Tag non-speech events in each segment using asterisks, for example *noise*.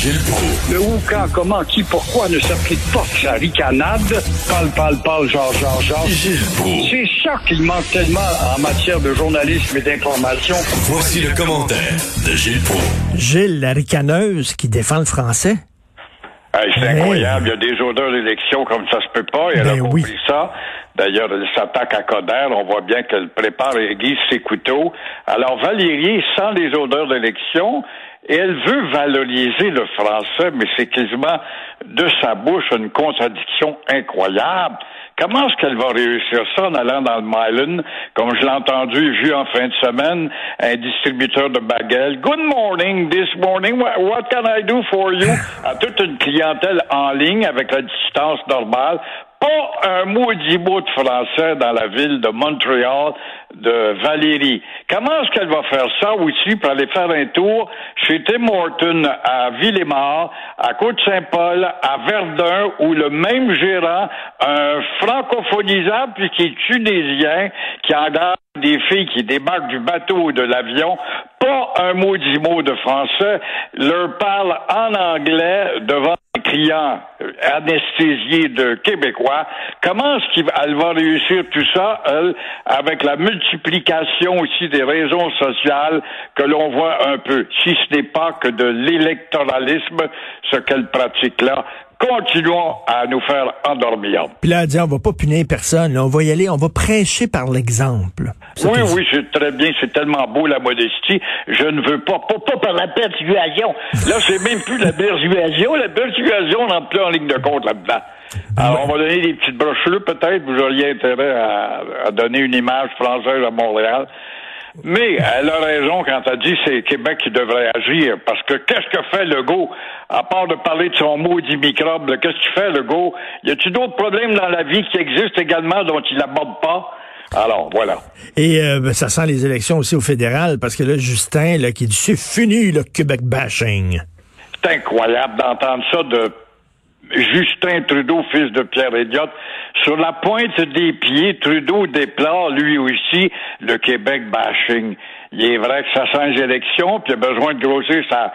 Gilles Proulx. Le où, quand, comment, qui, pourquoi ne s'applique pas sa ricanade? Parle, parle, parle, genre, genre, genre. Gilles. C'est ça qu'il manque tellement en matière de journalisme et d'information. Voici le commentaire de Gilles Proulx. Gilles, la ricaneuse qui défend le français. Hey, c'est Hey. incroyable. Il y a des odeurs d'élection comme ça se peut pas. Et elle Ben a oui. compris ça. D'ailleurs, elle s'attaque à Coder. On voit bien qu'elle prépare et aiguise ses couteaux. Alors, Valérie sent les odeurs d'élection et elle veut valoriser le français, mais c'est quasiment de sa bouche une contradiction incroyable. Comment est-ce qu'elle va réussir ça en allant dans le Milan, comme je l'ai entendu vu en fin de semaine, un distributeur de baguettes? Good morning, this morning, what can I do for you? À toute une clientèle en ligne avec la distance normale. Pas un maudit mot de français dans la ville de Montréal de Valérie. Comment est-ce qu'elle va faire ça aussi pour aller faire un tour chez Tim Horton à Villemort, à Côte-Saint-Paul, à Verdun, où le même gérant, un francophonisable puis qui est tunisien, qui engage des filles qui débarquent du bateau ou de l'avion, pas un maudit mot de français, leur parle en anglais devant les clients anesthésiés de Québécois. Comment est-ce qu'elle va réussir tout ça, elle, avec la multiplication aussi des raisons sociales que l'on voit un peu, si ce n'est pas que de l'électoralisme, ce qu'elle pratique là. Continuons à nous faire endormir. Puis là, on va pas punir personne, là. on va y aller, on va prêcher par l'exemple. Oui, oui, c'est très bien, c'est tellement beau la modestie. Je ne veux pas, pas, pas par la persuasion. Là, c'est même plus la persuasion. La persuasion, on n'en plus en ligne de compte là-dedans. Alors, on va donner des petites brochures, peut-être. Vous auriez intérêt à, à donner une image française à Montréal. Mais elle a raison quand elle dit que c'est Québec qui devrait agir. Parce que qu'est-ce que fait Legault? À part de parler de son maudit microbe, qu'est-ce qu'il fait, Legault? Y a-t-il d'autres problèmes dans la vie qui existent également dont il n'aborde pas? Alors, voilà. Et euh, ben, ça sent les élections aussi au fédéral, parce que là, Justin, là, qui dit, c'est fini, le Québec bashing. C'est incroyable d'entendre ça de Justin Trudeau, fils de Pierre Elliott. Sur la pointe des pieds, Trudeau déplore lui aussi le Québec bashing. Il est vrai que ça sent les élections, puis il a besoin de grossir sa,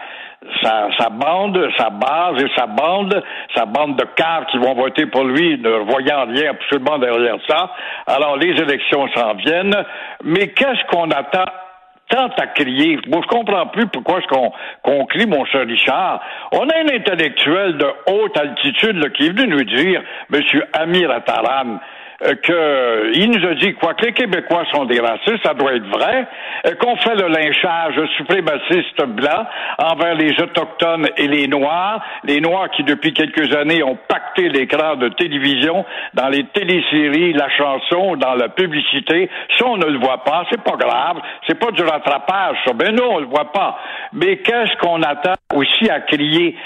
sa, sa bande, sa base et sa bande, sa bande de cars qui vont voter pour lui, ne voyant rien absolument derrière ça. Alors, les élections s'en viennent, mais qu'est-ce qu'on attend tant à crier. Moi, je comprends plus pourquoi est-ce qu'on crie, mon cher Richard. On a un intellectuel de haute altitude là, qui est venu nous dire, M. Amir Attaran, euh, que il nous a dit quoi que les Québécois sont des racistes, ça doit être vrai, euh, qu'on fait le lynchage suprémaciste blanc envers les autochtones et les noirs, les noirs qui depuis quelques années ont pacté l'écran de télévision dans les téléséries, la chanson, dans la publicité, ça on ne le voit pas, c'est pas grave, c'est pas du rattrapage ça, ben non on le voit pas. Mais qu'est-ce qu'on attend aussi à crier?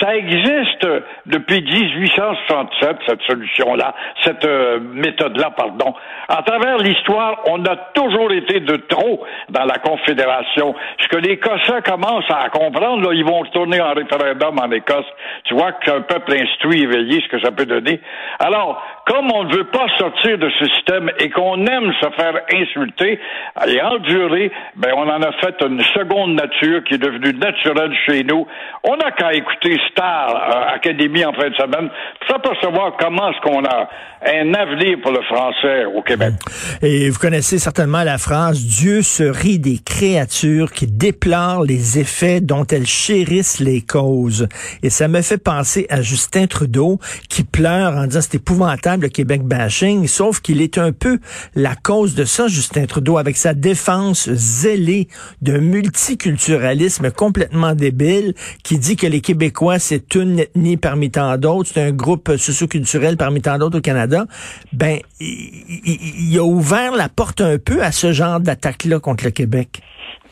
Ça existe depuis 1867, cette solution-là, cette euh, méthode-là, pardon. À travers l'histoire, on a toujours été de trop dans la Confédération. Ce que les Écossais commencent à comprendre, là, ils vont retourner en référendum en Écosse. Tu vois qu'un peuple instruit, éveillé, ce que ça peut donner. Alors, comme on ne veut pas sortir de ce système et qu'on aime se faire insulter et endurer, ben on en a fait une seconde nature qui est devenue naturelle chez nous. On n'a qu'à écouter Star euh, Académie en fin de semaine pour s'apercevoir comment est-ce qu'on a un avenir pour le français au Québec. Et vous connaissez certainement la phrase Dieu se rit des créatures qui déplorent les effets dont elles chérissent les causes. Et ça me fait penser à Justin Trudeau qui pleure en disant c'est épouvantable le Québec bashing, sauf qu'il est un peu la cause de ça, Justin Trudeau, avec sa défense zélée d'un multiculturalisme complètement débile qui dit que les Québécois c'est une ethnie parmi tant d'autres, c'est un groupe socioculturel parmi tant d'autres au Canada. Ben, il, a ouvert la porte un peu à ce genre d'attaque-là contre le Québec.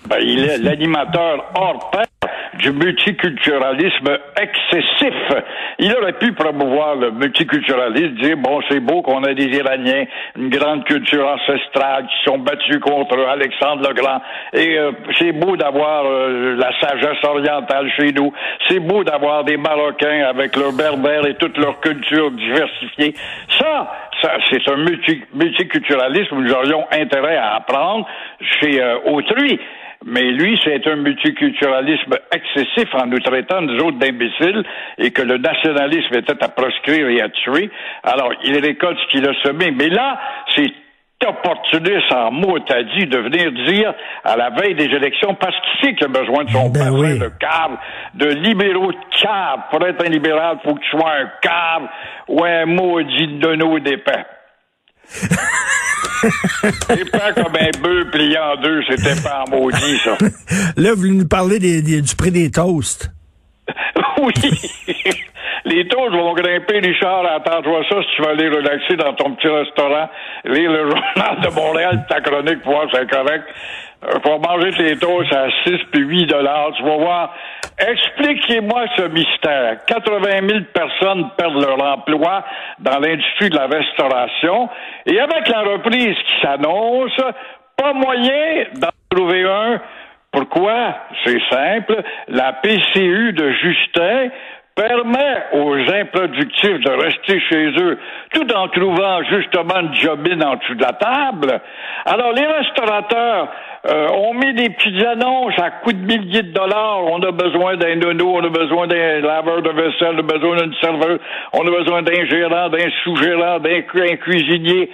Ben, il est l'animateur hors pair du multiculturalisme excessif. Il aurait pu promouvoir le multiculturalisme, dire bon, c'est beau qu'on a des Iraniens, une grande culture ancestrale qui sont battus contre Alexandre le Grand. Et euh, c'est beau d'avoir euh, la sagesse orientale chez nous. C'est beau d'avoir des Marocains avec leur berbère et toute leur culture diversifiée. Ça, ça c'est un multi- multiculturalisme où nous aurions intérêt à apprendre chez euh, autrui. Mais lui, c'est un multiculturalisme excessif en nous traitant, nous autres, d'imbéciles et que le nationalisme était à proscrire et à tuer. Alors, il récolte ce qu'il a semé. Mais là, c'est opportuniste en mots t'as dit de venir dire à la veille des élections parce qu'il sait qu'il a besoin de son ben de cave, de libéraux de cave. Pour être un libéral, il faut que tu sois un cave ou un maudit de nos dépens. *laughs* C'est pas comme un bœuf plié en deux, c'était pas en maudit, ça. *laughs* Là, vous nous parlez du prix des toasts. *laughs* oui. *laughs* Les toasts vont grimper, Richard. Attends-toi ça si tu vas aller relaxer dans ton petit restaurant, lire le journal de Montréal, ta chronique, pour voir si c'est correct. Pour euh, manger tes toasts à 6 puis 8 dollars, tu vas voir. Expliquez-moi ce mystère. 80 000 personnes perdent leur emploi dans l'industrie de la restauration. Et avec la reprise qui s'annonce, pas moyen d'en trouver un pourquoi? C'est simple. La PCU de Justin permet aux improductifs de rester chez eux tout en trouvant justement une jobine en dessous de la table. Alors les restaurateurs euh, ont mis des petites annonces à coups de milliers de dollars. On a besoin d'un nono, on a besoin d'un laveur de vaisselle, on a besoin d'une serveuse, on a besoin d'un gérant, d'un sous-gérant, d'un cuisinier.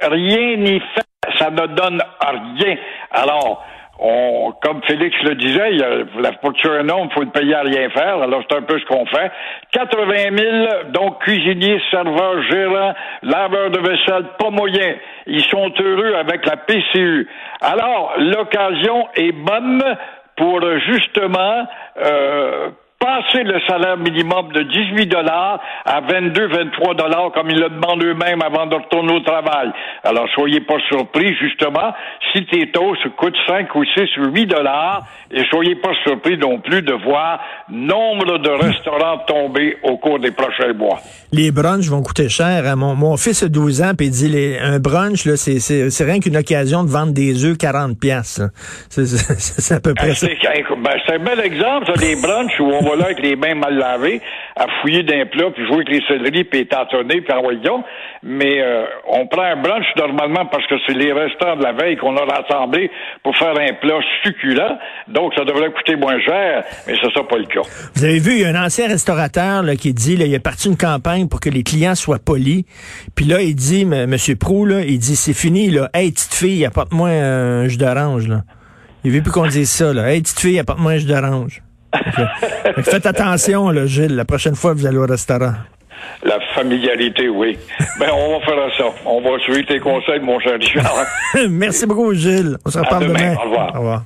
Rien n'est fait. Ça ne donne rien. Alors, on, comme Félix le disait, il a, pour tuer un homme, il faut le payer à rien faire. Alors, c'est un peu ce qu'on fait. 80 000, donc cuisiniers, serveurs, gérants, laveurs de vaisselle, pas moyen. Ils sont heureux avec la PCU. Alors, l'occasion est bonne pour justement euh, passer le salaire minimum de 18 dollars à 22, 23 dollars comme ils le demandent eux-mêmes avant de retourner au travail. Alors, soyez pas surpris, justement, si tes toasts coûtent 5 ou 6 ou 8 dollars, et soyez pas surpris non plus de voir nombre de restaurants tomber au cours des prochains mois. Les brunchs vont coûter cher. Hein. Mon, mon fils a 12 ans, puis il dit, les, un brunch, là, c'est, c'est, rien qu'une occasion de vendre des œufs 40 pièces. C'est, à peu près ben, ça. Ben, c'est un bel exemple, ça, des brunchs où on va là avec les mains mal lavées, à fouiller d'un plat, puis jouer avec les céleris, puis étantonner, puis envoyons. Mais euh, on prend un brunch normalement parce que c'est les restants de la veille qu'on a rassemblés pour faire un plat succulent. Donc, ça devrait coûter moins cher, mais ce sera pas le cas. Vous avez vu, il y a un ancien restaurateur là, qui dit, là, il a parti une campagne pour que les clients soient polis. Puis là, il dit, M. Prou, il dit, c'est fini, là. Hey, petite fille, apporte-moi un jus d'orange, là. Il veut plus qu'on dise ça, là. Hey, petite fille, apporte-moi un jus d'orange. Faites attention, là, Gilles, la prochaine fois que vous allez au restaurant. La familiarité, oui. ben, on va faire ça. On va suivre tes conseils, mon cher Richard. *laughs* Merci beaucoup, Gilles. On se reparle demain. demain. Au revoir. Au revoir.